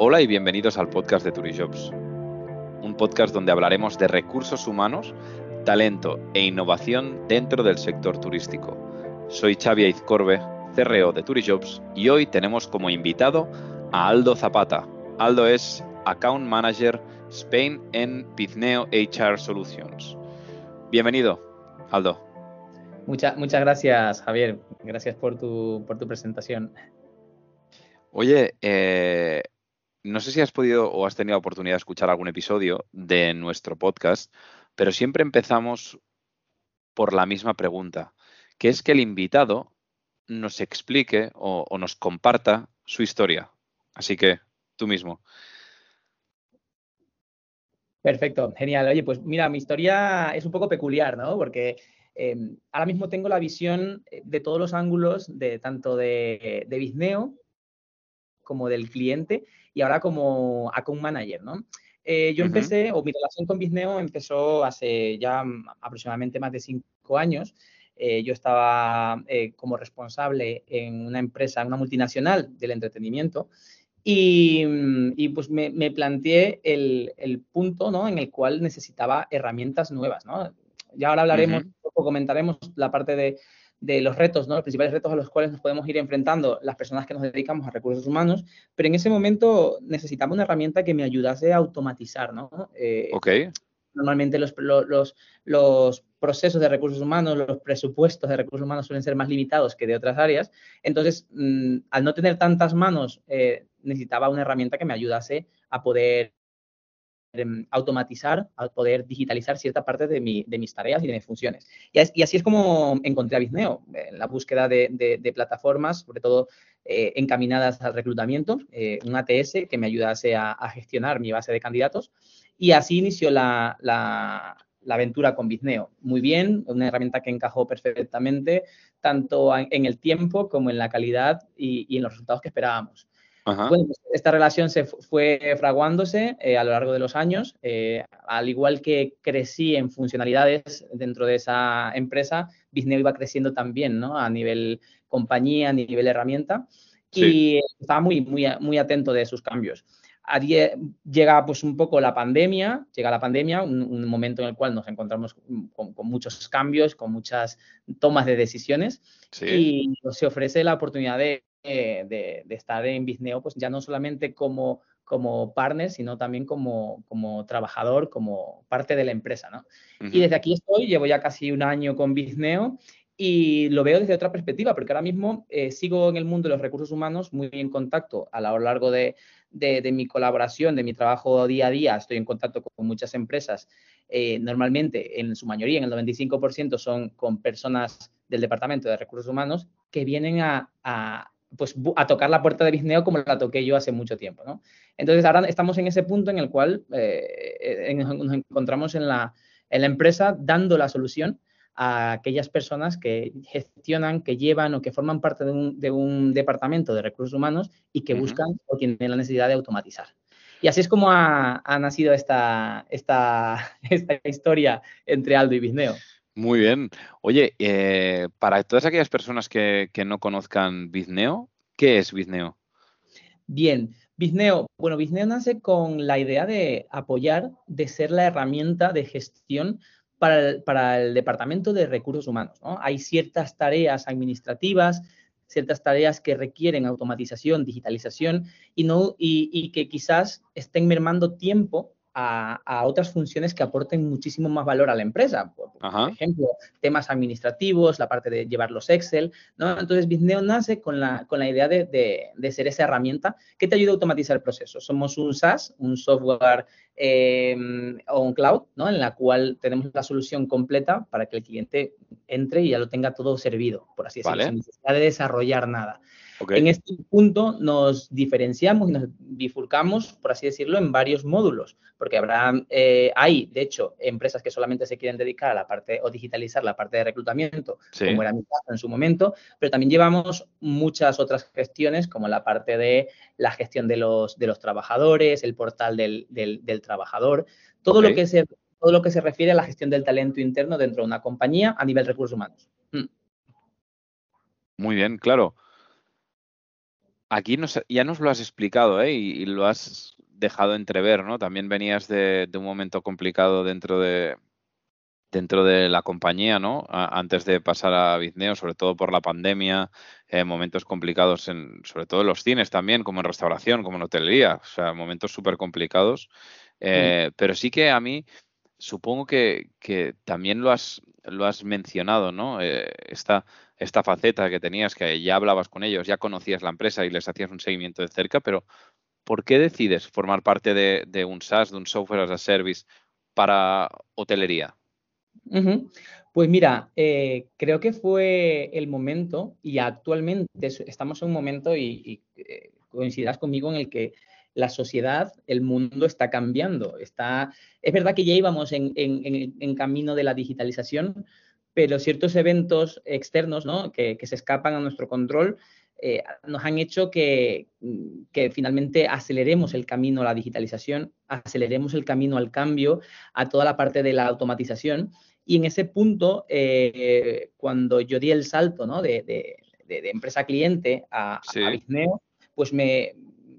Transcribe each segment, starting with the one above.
Hola y bienvenidos al podcast de Turijobs, un podcast donde hablaremos de recursos humanos, talento e innovación dentro del sector turístico. Soy Xavi Aizcorbe, CRO de Turijobs y hoy tenemos como invitado a Aldo Zapata. Aldo es Account Manager Spain en Pizneo HR Solutions. Bienvenido, Aldo. muchas gracias, Javier. Gracias por tu, por tu presentación. Oye, eh, no sé si has podido o has tenido oportunidad de escuchar algún episodio de nuestro podcast, pero siempre empezamos por la misma pregunta, que es que el invitado nos explique o, nos comparta su historia. Así que tú mismo. Perfecto, genial. Oye, pues mira, mi historia es un poco peculiar, ¿no? Porque eh, ahora mismo tengo la visión de todos los ángulos, de tanto de, de Bizneo como del cliente y ahora como account manager, ¿no? Eh, yo empecé, o mi relación con Bizneo empezó hace ya aproximadamente más de cinco años. Eh, yo estaba como responsable en una empresa, una multinacional del entretenimiento, y, pues me, planteé el, punto ¿no? en el cual necesitaba herramientas nuevas. ¿no? Ya ahora hablaremos, o comentaremos la parte de, de, los retos, ¿no? los principales retos a los cuales nos podemos ir enfrentando las personas que nos dedicamos a recursos humanos, pero en ese momento necesitaba una herramienta que me ayudase a automatizar. ¿no? Eh, ok normalmente los, los, los, procesos de recursos humanos, los presupuestos de recursos humanos suelen ser más limitados que de otras áreas. Entonces, mm, al no tener tantas manos, eh, necesitaba una herramienta que me ayudase a poder automatizar, a poder digitalizar cierta parte de, mi, de, mis tareas y de mis funciones. Y, así es como encontré a Bizneo, en la búsqueda de, plataformas, sobre todo eh, encaminadas al reclutamiento, eh, un ATS que me ayudase a, gestionar mi base de candidatos y así inició la, aventura con Bizneo. Muy bien, una herramienta que encajó perfectamente, tanto en el tiempo como en la calidad y, en los resultados que esperábamos. Bueno, pues, esta relación se fue fraguándose eh, a lo largo de los años. Eh, al igual que crecí en funcionalidades dentro de esa empresa, Bizneo iba creciendo también, ¿no? A nivel compañía, a nivel herramienta. Y estaba muy, muy, muy atento de sus cambios llega pues un poco la pandemia, llega la pandemia, un, momento en el cual nos encontramos con, muchos cambios, con muchas tomas de decisiones y se ofrece la oportunidad de, estar en Bizneo, pues ya no solamente como, como partner, sino también como, como trabajador, como parte de la empresa, ¿no? Y desde aquí estoy, llevo ya casi un año con Bizneo y lo veo desde otra perspectiva, porque ahora mismo eh, sigo en el mundo de los recursos humanos muy en contacto a lo largo de, de, mi colaboración, de mi trabajo día a día, estoy en contacto con muchas empresas. Eh, normalmente, en su mayoría, en el 95%, son con personas del Departamento de Recursos Humanos que vienen a, pues, a tocar la puerta de Bizneo como la toqué yo hace mucho tiempo. ¿no? Entonces, ahora estamos en ese punto en el cual eh, nos encontramos en la, en la empresa dando la solución a aquellas personas que gestionan, que llevan o que forman parte de un, departamento de recursos humanos y que buscan o tienen la necesidad de automatizar. Y así es como ha, nacido esta, esta, esta, historia entre Aldo y Bizneo. Muy bien. Oye, eh, para todas aquellas personas que, no conozcan Bizneo, ¿qué es Bizneo? Bien, Bizneo, bueno, Bizneo nace con la idea de apoyar, de ser la herramienta de gestión para el, Departamento de Recursos Humanos. Hay ciertas tareas administrativas, ciertas tareas que requieren automatización, digitalización y, no, y que quizás estén mermando tiempo a, otras funciones que aporten muchísimo más valor a la empresa. Por, ejemplo, temas administrativos, la parte de llevar los Excel. ¿no? Entonces, Bizneo nace con la, con la idea de, de, ser esa herramienta que te ayuda a automatizar el proceso. Somos un SaaS, un software em, o un cloud, ¿no? en la cual tenemos la solución completa para que el cliente entre y ya lo tenga todo servido, por así decirlo, sin necesidad de desarrollar nada. En este punto nos diferenciamos y nos bifurcamos, por así decirlo, en varios módulos, porque habrá, eh, hay, de hecho, empresas que solamente se quieren dedicar a la parte o digitalizar la parte de reclutamiento, como era mi caso en su momento, pero también llevamos muchas otras gestiones, como la parte de la gestión de los, de los trabajadores, el portal del, del, trabajador, todo, lo que se, todo lo que se refiere a la gestión del talento interno dentro de una compañía a nivel recursos humanos. Mm. Muy bien, claro. Aquí ya nos lo has explicado ¿eh? y, lo has dejado entrever, ¿no? También venías de, un momento complicado dentro de, dentro de la compañía, ¿no? antes de pasar a Bizneo, sobre todo por la pandemia, eh, momentos complicados, en, sobre todo en los cines también, como en restauración, como en hotelería, o sea, momentos súper complicados. Eh, pero sí que a mí supongo que, también lo has, lo has mencionado, ¿no? Eh, esta, esta faceta que tenías, que ya hablabas con ellos, ya conocías la empresa y les hacías un seguimiento de cerca, pero ¿por qué decides formar parte de, un SaaS, de un software as a service para hotelería? Pues mira, eh, creo que fue el momento y actualmente estamos en un momento y, eh, coincidirás conmigo en el que la sociedad, el mundo está cambiando. Está, es verdad que ya íbamos en, camino de la digitalización, pero ciertos eventos externos ¿no? que, se escapan a nuestro control eh, nos han hecho que, que, finalmente aceleremos el camino a la digitalización, aceleremos el camino al cambio, a toda la parte de la automatización y en ese punto, eh, cuando yo di el salto ¿no? de, empresa cliente a, sí. pues me,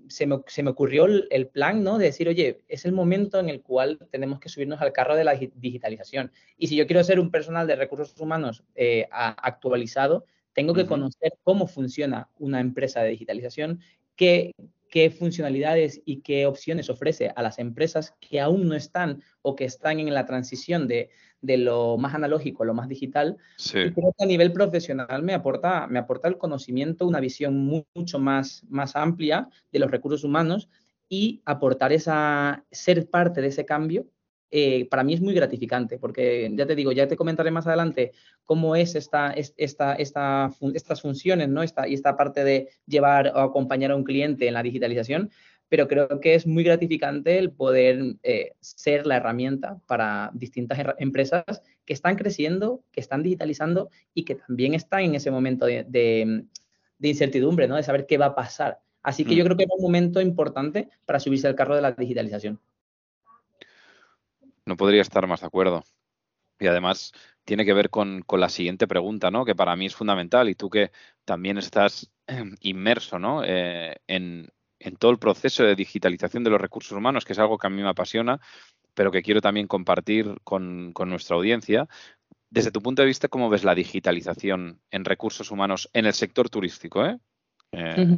se, me, se, me, ocurrió el, plan ¿no? de decir, oye, es el momento en el cual tenemos que subirnos al carro de la digitalización. Y si yo quiero ser un personal de recursos humanos eh, actualizado, tengo que conocer cómo funciona una empresa de digitalización, qué, qué funcionalidades y qué opciones ofrece a las empresas que aún no están o que están en la transición de, de lo más analógico a lo más digital. Y creo que a nivel profesional me aporta, me aporta el conocimiento, una visión mucho más, más amplia de los recursos humanos y aportar esa, ser parte de ese cambio. Eh, para mí es muy gratificante, porque ya te digo, ya te comentaré más adelante cómo es esta, esta, esta, estas funciones, ¿no? Esta, y esta parte de llevar o acompañar a un cliente en la digitalización, pero creo que es muy gratificante el poder eh, ser la herramienta para distintas empresas que están creciendo, que están digitalizando y que también están en ese momento de, incertidumbre, ¿no? De saber qué va a pasar. Así que yo mm. creo que es un momento importante para subirse al carro de la digitalización. No podría estar más de acuerdo. Y además tiene que ver con, la siguiente pregunta, ¿no? Que para mí es fundamental y tú que también estás inmerso, ¿no? Eh, en, en todo el proceso de digitalización de los recursos humanos, que es algo que a mí me apasiona, pero que quiero también compartir con, nuestra audiencia. Desde tu punto de vista, ¿cómo ves la digitalización en recursos humanos en el sector turístico? Eh? Eh,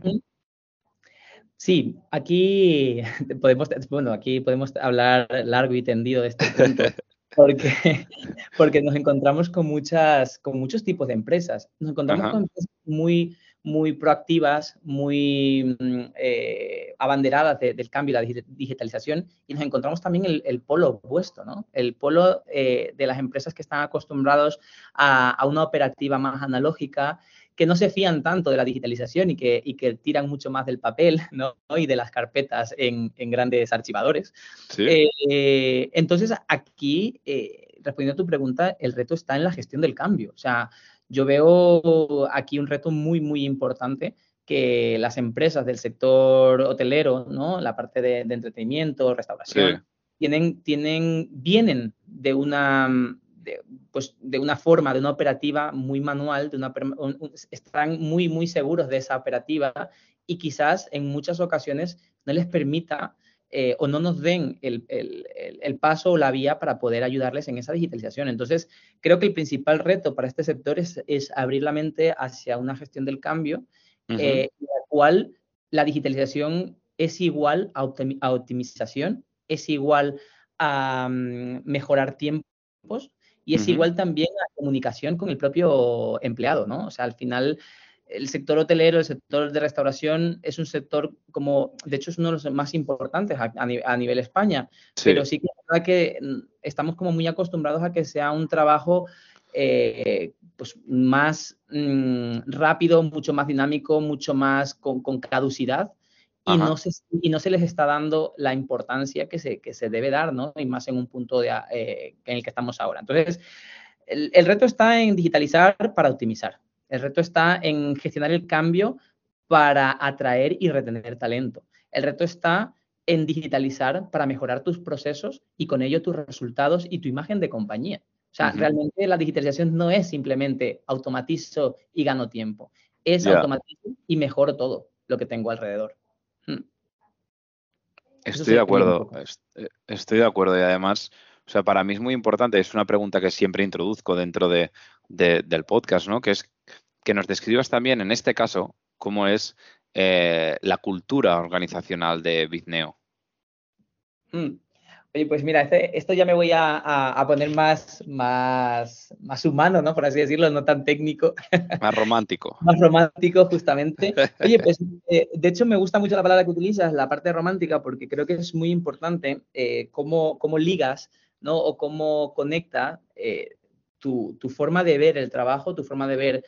sí, aquí podemos, bueno, aquí podemos hablar largo y tendido de este punto. Porque, porque nos encontramos con muchas, con muchos tipos de empresas. Nos encontramos con empresas muy, muy proactivas, muy mm, eh, abanderadas del cambio y la digitalización y nos encontramos también el, el polo opuesto, ¿no? El polo eh, de las empresas que están acostumbrados a, una operativa más analógica, que no se fían tanto de la digitalización y que, y que tiran mucho más del papel ¿no? y de las carpetas en, en grandes archivadores. Eh, entonces, aquí, respondiendo a tu pregunta, el reto está en la gestión del cambio. O sea, yo veo aquí un reto muy, muy importante que las empresas del sector hotelero, ¿no? La parte de, entretenimiento, restauración, tienen, tienen, vienen de una, pues, de una forma, de una operativa muy manual, de una, están muy, muy seguros de esa operativa y quizás en muchas ocasiones no les permita eh, o no nos den el, paso o la vía para poder ayudarles en esa digitalización. Entonces, creo que el principal reto para este sector es, abrir la mente hacia una gestión del cambio, eh, en la cual la digitalización es igual a, optimización, es igual a mm, mejorar tiempos y es igual también a comunicación con el propio empleado, ¿no? O sea, al final el sector hotelero, el sector de restauración es un sector como, de hecho es uno de los más importantes a, nivel España, pero sí que es verdad que mm, estamos como muy acostumbrados a que sea un trabajo eh, pues más mm, rápido, mucho más dinámico, mucho más con, caducidad y no, se, y no se les está dando la importancia que se, que se debe dar, ¿no? Y más en un punto de, eh, en el que estamos ahora. Entonces, el reto está en digitalizar para optimizar. El reto está en gestionar el cambio para atraer y retener talento. El reto está en digitalizar para mejorar tus procesos y con ello tus resultados y tu imagen de compañía. O sea, realmente la digitalización no es simplemente automatizo y gano tiempo, es automatizo y mejoro todo. lo que tengo alrededor. Hmm. Estoy de acuerdo, eh, estoy de acuerdo y además, o sea, para mí es muy importante, es una pregunta que siempre introduzco dentro de, del podcast, ¿no? Que es que nos describas también, en este caso, cómo es eh, la cultura organizacional de Bitneo. Hmm. Oye, pues mira, este, esto ya me voy a, poner más, más, más humano, ¿no? Por así decirlo, no tan técnico. Más romántico. más romántico, justamente. Oye, pues eh, de hecho me gusta mucho la palabra que utilizas, la parte romántica, porque creo que es muy importante eh, cómo, cómo, ligas, ¿no? O cómo conecta eh, tu, tu, forma de ver el trabajo, tu forma de ver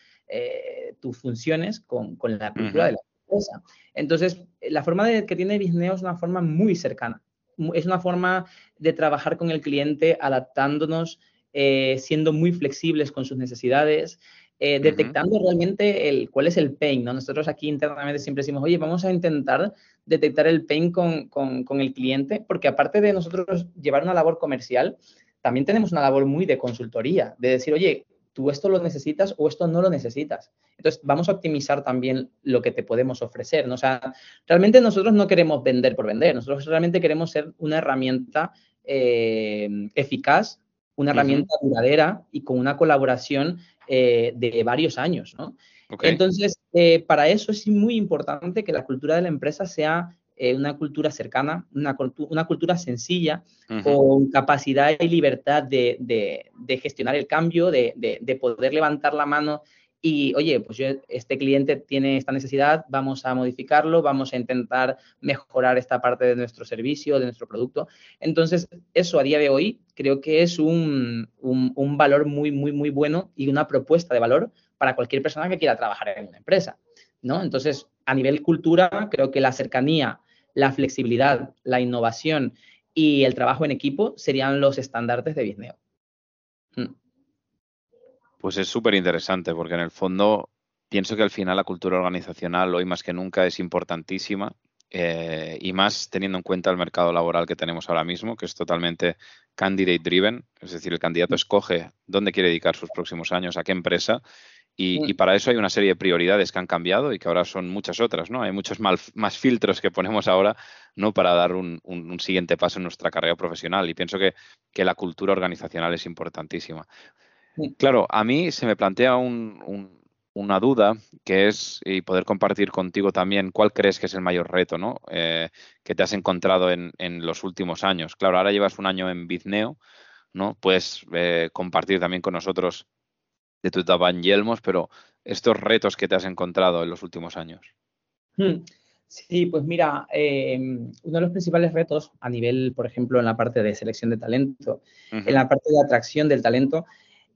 tus funciones con, con la cultura de la empresa. Entonces, la forma de, que tiene Bisneo es una forma muy cercana es una forma de trabajar con el cliente adaptándonos, eh, siendo muy flexibles con sus necesidades, eh, detectando realmente el, cuál es el pain. ¿no? Nosotros aquí internamente siempre decimos, oye, vamos a intentar detectar el pain con, con el cliente, porque aparte de nosotros llevar una labor comercial, también tenemos una labor muy de consultoría, de decir, oye, tú esto lo necesitas o esto no lo necesitas. Entonces, vamos a optimizar también lo que te podemos ofrecer. ¿no? O sea, realmente nosotros no queremos vender por vender, nosotros realmente queremos ser una herramienta eh, eficaz, una herramienta duradera y con una colaboración eh, de varios años. ¿no? Entonces, eh, para eso es muy importante que la cultura de la empresa sea eh, una cultura cercana, una, una cultura sencilla, con capacidad y libertad de, de, gestionar el cambio, de, de, poder levantar la mano y, oye, pues yo, este cliente tiene esta necesidad, vamos a modificarlo, vamos a intentar mejorar esta parte de nuestro servicio, de nuestro producto. Entonces, eso a día de hoy creo que es un, un, un valor muy, muy, muy bueno y una propuesta de valor para cualquier persona que quiera trabajar en una empresa. ¿no? Entonces, a nivel cultura, creo que la cercanía, la flexibilidad, la innovación y el trabajo en equipo serían los estandartes de Bisneo. Hmm. Pues es súper interesante porque en el fondo pienso que al final la cultura organizacional hoy más que nunca es importantísima eh, y más teniendo en cuenta el mercado laboral que tenemos ahora mismo, que es totalmente candidate driven, es decir, el candidato escoge dónde quiere dedicar sus próximos años, a qué empresa y, para eso hay una serie de prioridades que han cambiado y que ahora son muchas otras, ¿no? Hay muchos más filtros que ponemos ahora, ¿no? Para dar un, siguiente paso en nuestra carrera profesional. Y pienso que, la cultura organizacional es importantísima. Claro, a mí se me plantea una duda que es, y poder compartir contigo también, cuál crees que es el mayor reto, ¿no? Eh, que te has encontrado en, los últimos años. Claro, ahora llevas un año en Bizneo, ¿no? Puedes eh, compartir también con nosotros de tu etapa en Yelmos, pero estos retos que te has encontrado en los últimos años. Hmm. Sí, pues mira, eh, uno de los principales retos a nivel, por ejemplo, en la parte de selección de talento, en la parte de atracción del talento,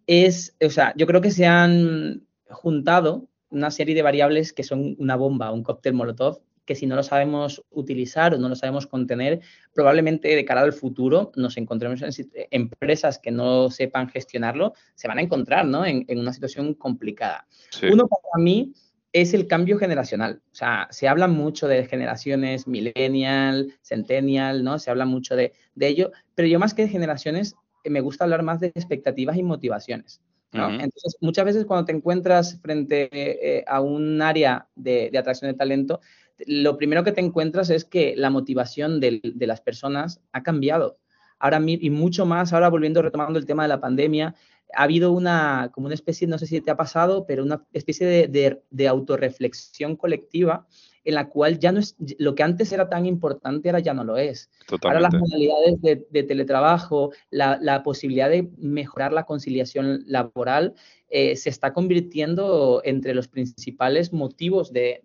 es, o sea, yo creo que se han juntado una serie de variables que son una bomba, un cóctel molotov, que si no lo sabemos utilizar o no lo sabemos contener, probablemente de cara al futuro nos encontremos en empresas que no sepan gestionarlo, se van a encontrar ¿no? en, una situación complicada. Uno para mí es el cambio generacional. O sea, se habla mucho de generaciones millennial, centennial, ¿no? Se habla mucho de, ello, pero yo más que de generaciones eh, me gusta hablar más de expectativas y motivaciones. Entonces, muchas veces cuando te encuentras frente eh, a un área de, de, atracción de talento, lo primero que te encuentras es que la motivación de, las personas ha cambiado. Ahora y mucho más, ahora volviendo, retomando el tema de la pandemia, ha habido una, como una especie, no sé si te ha pasado, pero una especie de, de, autorreflexión colectiva en la cual ya no es, lo que antes era tan importante ahora ya no lo es. Ahora las modalidades de, teletrabajo, la, la, posibilidad de mejorar la conciliación laboral eh, se está convirtiendo entre los principales motivos de,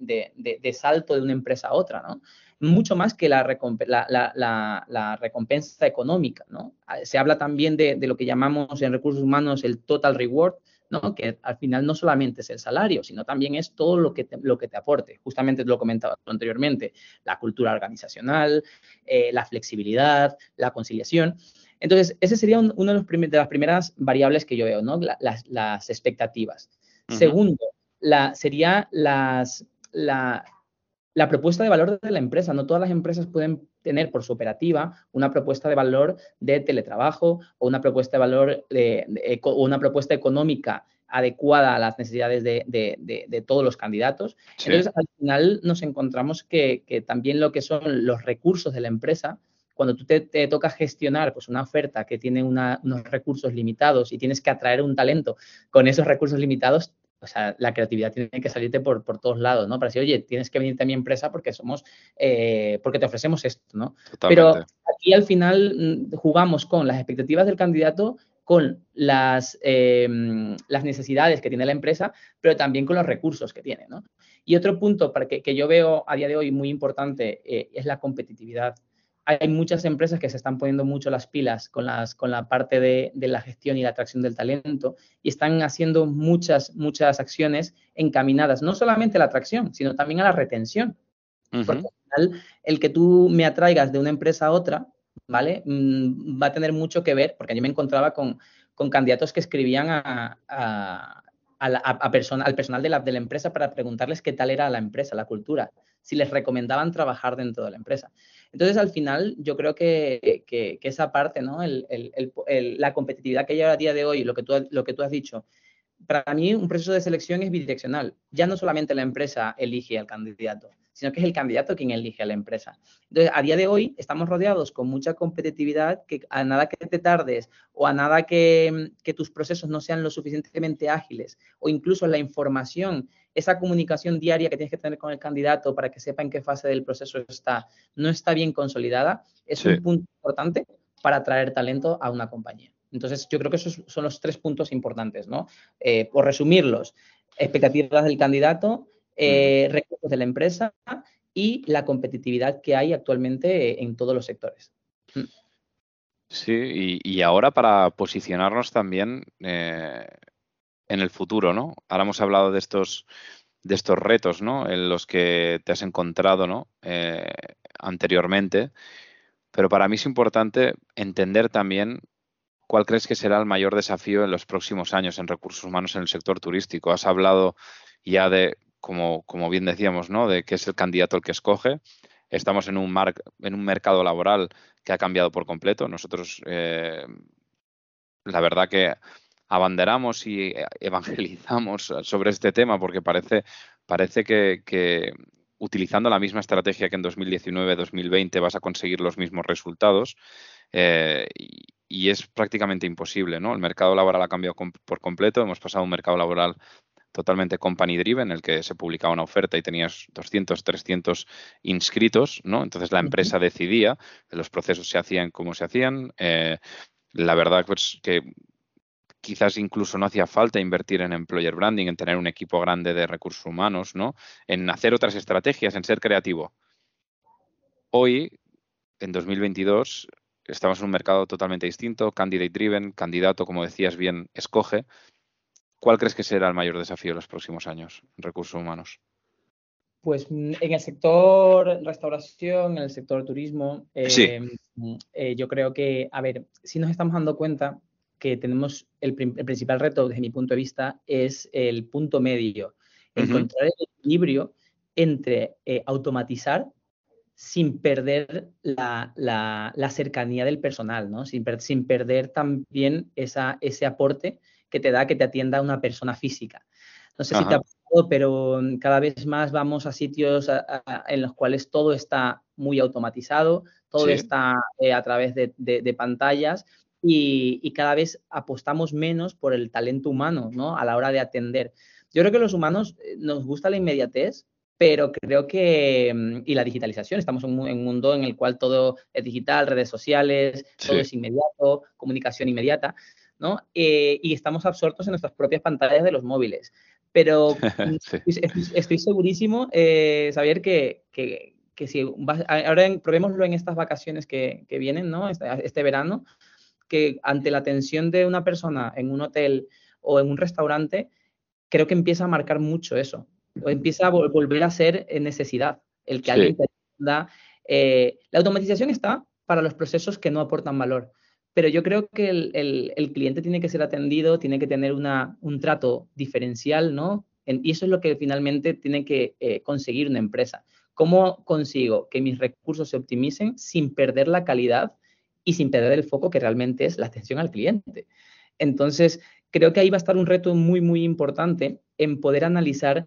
salto de una empresa a otra, ¿no? Mucho más que la, recompensa económica, ¿no? Ah, se habla también de, lo que llamamos en recursos humanos el total reward, ¿no? Que al final no solamente es el salario, sino también es todo lo que te, lo que te aporte. Justamente lo comentaba anteriormente, la cultura organizacional, eh, la flexibilidad, la conciliación. Entonces, ese sería uno de, de, las primeras variables que yo veo, ¿no? las, expectativas. Segundo, la, sería las, la, propuesta de valor de la empresa. No todas las empresas pueden tener por su operativa una propuesta de valor de teletrabajo o una propuesta de valor de, o una propuesta económica adecuada a las necesidades de, todos los candidatos. Entonces, al final nos encontramos que, también lo que son los recursos de la empresa, cuando tú te, toca gestionar pues, una oferta que tiene unos recursos limitados y tienes que atraer un talento con esos recursos limitados, o sea, la creatividad tiene que salirte por, todos lados, ¿no? Para decir, oye, tienes que venirte a mi empresa porque somos, eh, porque te ofrecemos esto, ¿no? Pero aquí al final mm, jugamos con las expectativas del candidato, con las, em, las necesidades que tiene la empresa, pero también con los recursos que tiene, ¿no? Y otro punto para que, yo veo a día de hoy muy importante eh, es la competitividad hay muchas empresas que se están poniendo mucho las pilas con, las, con la parte de, la gestión y la atracción del talento y están haciendo muchas, muchas acciones encaminadas no solamente a la atracción, sino también a la retención. Porque al final, el que tú me atraigas de una empresa a otra, ¿vale? Mm, va a tener mucho que ver, porque yo me encontraba con, candidatos que escribían a, a, al personal de la, de la empresa para preguntarles qué tal era la empresa, la cultura, si les recomendaban trabajar dentro de la empresa. Entonces, al final, yo creo que, esa parte, ¿no? la competitividad que hay a día de hoy, lo que, tú, lo que tú has dicho, para mí un proceso de selección es bidireccional. Ya no solamente la empresa elige al candidato, sino que es el candidato quien elige a la empresa. Entonces, a día de hoy estamos rodeados con mucha competitividad que a nada que te tardes o a nada que, que tus procesos no sean lo suficientemente ágiles o incluso la información, esa comunicación diaria que tienes que tener con el candidato para que sepa en qué fase del proceso está, no está bien consolidada, es un punto importante para atraer talento a una compañía. Entonces, yo creo que esos son los tres puntos importantes, ¿no? Eh, por resumirlos, expectativas del candidato, eh, de la empresa y la competitividad que hay actualmente en todos los sectores. Mm. Sí, y, ahora para posicionarnos también eh, en el futuro, ¿no? Ahora hemos hablado de estos, de estos retos, ¿no? En los que te has encontrado, ¿no? anteriormente. Pero para mí es importante entender también ¿cuál crees que será el mayor desafío en los próximos años en recursos humanos en el sector turístico? Has hablado ya de, como, como bien decíamos, ¿no? de qué es el candidato el que escoge. Estamos en un, en un mercado laboral que ha cambiado por completo. Nosotros, eh, la verdad que abanderamos y evangelizamos sobre este tema porque parece, parece que, utilizando la misma estrategia que en 2019-2020 vas a conseguir los mismos resultados. Eh, y es prácticamente imposible, ¿no? El mercado laboral ha cambiado por completo, hemos pasado a un mercado laboral totalmente company driven, en el que se publicaba una oferta y tenías 200, 300 inscritos, ¿no? Entonces la empresa decidía, los procesos se hacían como se hacían. Eh, la verdad pues que quizás incluso no hacía falta invertir en employer branding, en tener un equipo grande de recursos humanos, ¿no? En hacer otras estrategias, en ser creativo. Hoy, en 2022, estamos en un mercado totalmente distinto, candidate driven, candidato, como decías bien, escoge. ¿Cuál crees que será el mayor desafío en los próximos años en recursos humanos? Pues mm, en el sector restauración, en el sector turismo, eh, eh, yo creo que, a ver, si nos estamos dando cuenta que tenemos el, principal reto desde mi punto de vista es el punto medio, encontrar el equilibrio entre eh, automatizar sin perder la, cercanía del personal, ¿no? Sin, sin perder también esa, ese aporte que te da que te atienda una persona física. No sé si te ha pasado, pero cada vez más vamos a sitios en los cuales todo está muy automatizado, todo está eh, a través de, pantallas y, y, cada vez apostamos menos por el talento humano, ¿no? A la hora de atender. Yo creo que los humanos eh, nos gusta la inmediatez, pero creo que, mm, y la digitalización, estamos en un, mundo en el cual todo es digital, redes sociales, todo es inmediato, comunicación inmediata, ¿no? Eh, y estamos absortos en nuestras propias pantallas de los móviles. Pero estoy, segurísimo, eh, Xavier, que, que, que si ahora probémoslo en estas vacaciones que, que vienen, ¿no? Este, este, verano, que ante la atención de una persona en un hotel o en un restaurante, creo que empieza a marcar mucho eso empieza a volver a ser necesidad el que alguien te eh, la automatización está para los procesos que no aportan valor, pero yo creo que el, cliente tiene que ser atendido, tiene que tener una, un trato diferencial, ¿no? y eso es lo que finalmente tiene que eh, conseguir una empresa. ¿Cómo consigo que mis recursos se optimicen sin perder la calidad y sin perder el foco que realmente es la atención al cliente? Entonces, creo que ahí va a estar un reto muy, muy importante en poder analizar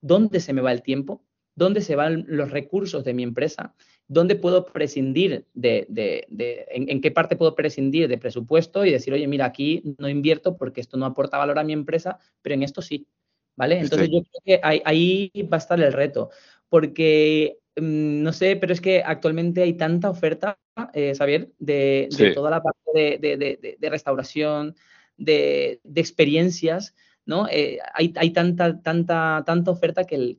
dónde se me va el tiempo, dónde se van los recursos de mi empresa, dónde puedo prescindir de, en, qué parte puedo prescindir de presupuesto y decir, oye, mira, aquí no invierto porque esto no aporta valor a mi empresa, pero en esto sí, ¿vale? Entonces yo creo que ahí, va a estar el reto, porque mm, no sé, pero es que actualmente hay tanta oferta, eh, Xavier, de, toda la parte de, restauración, de, experiencias, ¿no? Eh, hay, tanta, tanta, tanta oferta que el,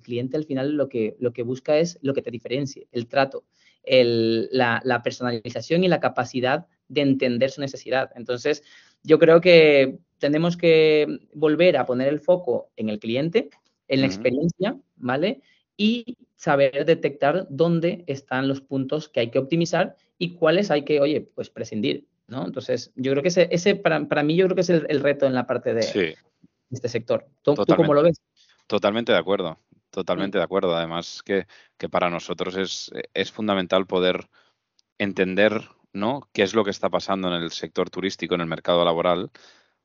cliente al final lo que, lo que busca es lo que te diferencie, el trato, la, personalización y la capacidad de entender su necesidad. Entonces, yo creo que tenemos que volver a poner el foco en el cliente, en la experiencia, ¿vale? Y saber detectar dónde están los puntos que hay que optimizar y cuáles hay que, oye, pues prescindir. ¿No? Entonces, yo creo que ese, ese para, para, mí, yo creo que es el, reto en la parte de, este sector. ¿Tú, cómo lo ves? Totalmente de acuerdo, totalmente de acuerdo. Además, que, que para nosotros es, es, fundamental poder entender ¿no? qué es lo que está pasando en el sector turístico, en el mercado laboral,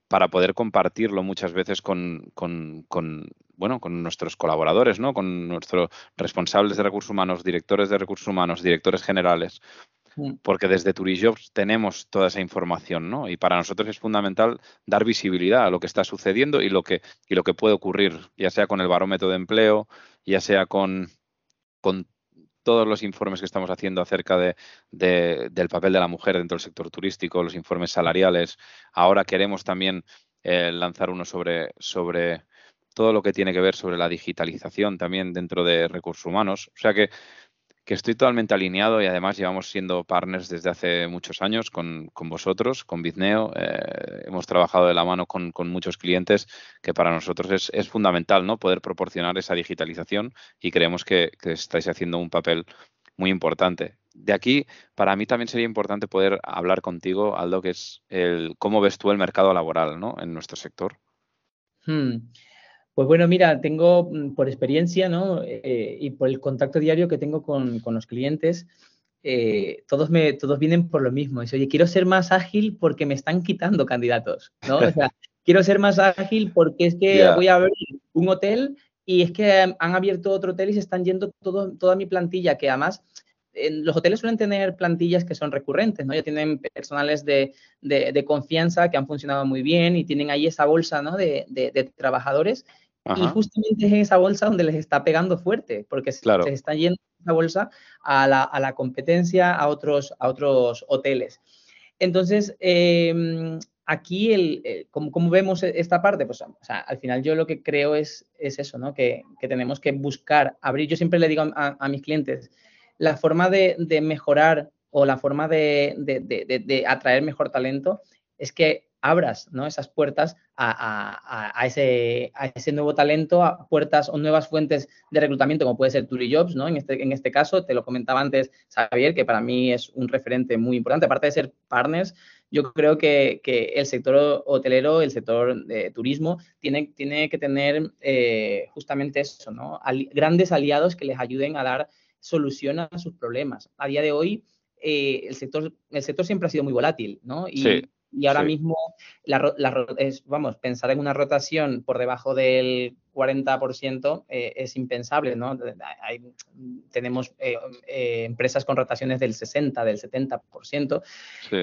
para poder compartirlo muchas veces con, con, con, bueno, con nuestros colaboradores, ¿no? con nuestros responsables de recursos humanos, directores de recursos humanos, directores generales, Mm. Porque desde Turijobs tenemos toda esa información, ¿no? Y para nosotros es fundamental dar visibilidad a lo que está sucediendo y lo que, y lo que puede ocurrir, ya sea con el barómetro de empleo, ya sea con, con todos los informes que estamos haciendo acerca de, del papel de la mujer dentro del sector turístico, los informes salariales. Ahora queremos también eh, lanzar uno sobre, sobre todo lo que tiene que ver sobre la digitalización también dentro de recursos humanos. O sea que que estoy totalmente alineado y además llevamos siendo partners desde hace muchos años con, vosotros, con Bizneo. Eh, hemos trabajado de la mano con, muchos clientes que para nosotros es, fundamental ¿no? poder proporcionar esa digitalización y creemos que, estáis haciendo un papel muy importante. De aquí, para mí también sería importante poder hablar contigo, Aldo, que es el cómo ves tú el mercado laboral ¿no? en nuestro sector. Hmm. Pues bueno, mira, tengo mm, por experiencia ¿no? Eh, y por el contacto diario que tengo con, los clientes, eh, todos, me, todos vienen por lo mismo. Dice, oye, quiero ser más ágil porque me están quitando candidatos, ¿no? O sea, quiero ser más ágil porque es que voy a abrir un hotel y es que han abierto otro hotel y se están yendo todo, toda mi plantilla, que además los hoteles suelen tener plantillas que son recurrentes, ¿no? Ya tienen personales de, confianza que han funcionado muy bien y tienen ahí esa bolsa, ¿no? de, de trabajadores y justamente es en esa bolsa donde les está pegando fuerte, porque se, está yendo esa bolsa a la, competencia, a otros, a otros hoteles. Entonces, em, aquí, el, como, vemos esta parte? Pues al final yo lo que creo es, es eso, ¿no? Que, tenemos que buscar abrir. Yo siempre le digo a, mis clientes, la forma de, mejorar o la forma de, de, atraer mejor talento es que abras ¿no? esas puertas a, ese, nuevo talento, a puertas o nuevas fuentes de reclutamiento, como puede ser TuriJobs, ¿no? En este, en este caso, te lo comentaba antes Xavier, que para mí es un referente muy importante. Aparte de ser partners, yo creo que, el sector hotelero, el sector de turismo, tiene, tiene que tener eh, justamente eso, ¿no? grandes aliados que les ayuden a dar solución a sus problemas. A día de hoy, eh, el, sector, el sector siempre ha sido muy volátil, ¿no? Y, y ahora mismo, la, es, vamos, pensar en una rotación por debajo del 40% eh, es impensable, ¿no? tenemos eh, eh, empresas con rotaciones del 60, del 70%,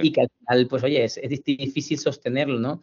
y que al final, pues oye, es, difícil sostenerlo, ¿no?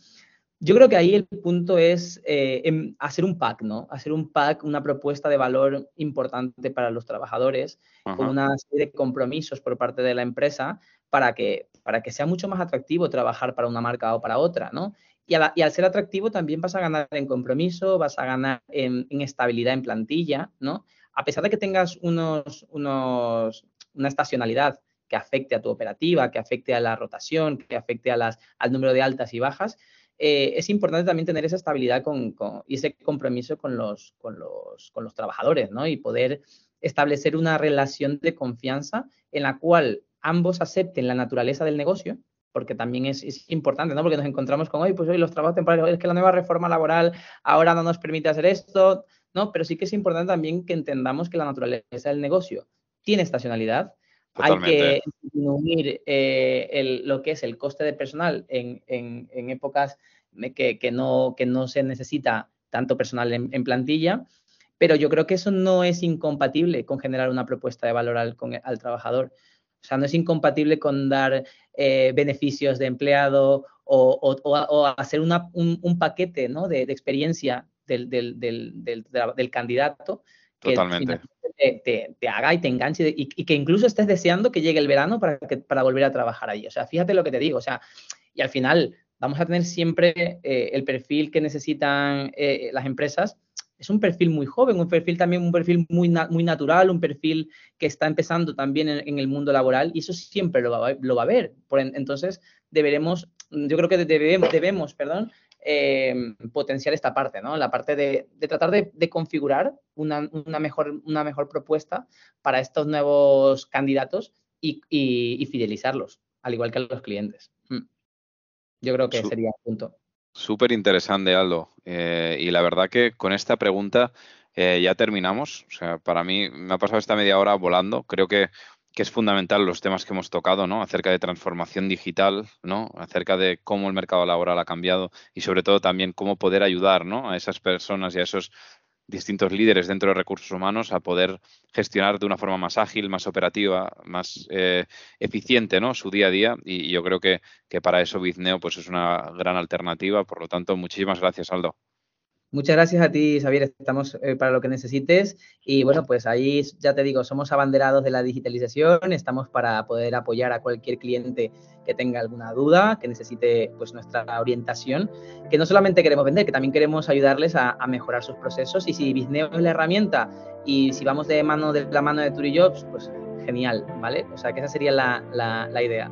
Yo creo que ahí el punto es em, hacer un pack, ¿no? Hacer un pack, una propuesta de valor importante para los trabajadores, con una serie de compromisos por parte de la empresa para que, para que sea mucho más atractivo trabajar para una marca o para otra, ¿no? Y, al ser atractivo también vas a ganar en compromiso, vas a ganar en, estabilidad en plantilla, ¿no? A pesar de que tengas unos, unos, una estacionalidad que afecte a tu operativa, que afecte a la rotación, que afecte a las, al número de altas y bajas, eh, es importante también tener esa estabilidad con, y ese compromiso con los, con, los, con los trabajadores, ¿no? Y poder establecer una relación de confianza en la cual ambos acepten la naturaleza del negocio, porque también es, importante, ¿no? Porque nos encontramos con, hoy, pues hoy los trabajos temporales, es que la nueva reforma laboral ahora no nos permite hacer esto, ¿no? Pero sí que es importante también que entendamos que la naturaleza del negocio tiene estacionalidad, hay que disminuir eh, lo que es el coste de personal en, épocas que, no, que no se necesita tanto personal en, plantilla, pero yo creo que eso no es incompatible con generar una propuesta de valor al, al trabajador. O sea, no es incompatible con dar eh, beneficios de empleado o, hacer un, paquete ¿no? de, experiencia del, del, candidato que Totalmente. Te, haga y te enganche y, que incluso estés deseando que llegue el verano para, que, para volver a trabajar ahí. O sea, fíjate lo que te digo. O sea, y al final vamos a tener siempre eh, el perfil que necesitan eh, las empresas es un perfil muy joven, un perfil también, un perfil muy, muy natural, un perfil que está empezando también en, el mundo laboral y eso siempre lo va, lo va a ver. Por, entonces, deberemos, yo creo que debemos, debemos perdón, eh, potenciar esta parte, ¿no? La parte de, tratar de, configurar una, mejor, una mejor propuesta para estos nuevos candidatos y, fidelizarlos, al igual que a los clientes. Mm. Yo creo que sería el punto. Súper interesante, Aldo. Eh, y la verdad que con esta pregunta eh, ya terminamos. O sea, para mí me ha pasado esta media hora volando. Creo que, que, es fundamental los temas que hemos tocado, ¿no? Acerca de transformación digital, ¿no? Acerca de cómo el mercado laboral ha cambiado y sobre todo también cómo poder ayudar, ¿no? A esas personas y a esos distintos líderes dentro de recursos humanos a poder gestionar de una forma más ágil, más operativa, más eh, eficiente ¿no? su día a día y, yo creo que, que, para eso Bizneo pues, es una gran alternativa. Por lo tanto, muchísimas gracias, Aldo. Muchas gracias a ti, Xavier. Estamos eh, para lo que necesites. Y bueno, pues ahí ya te digo, somos abanderados de la digitalización. Estamos para poder apoyar a cualquier cliente que tenga alguna duda, que necesite pues nuestra orientación. Que no solamente queremos vender, que también queremos ayudarles a, mejorar sus procesos. Y si Bizneo es la herramienta y si vamos de mano de la mano de Turijobs, pues genial, ¿vale? O sea que esa sería la, la idea.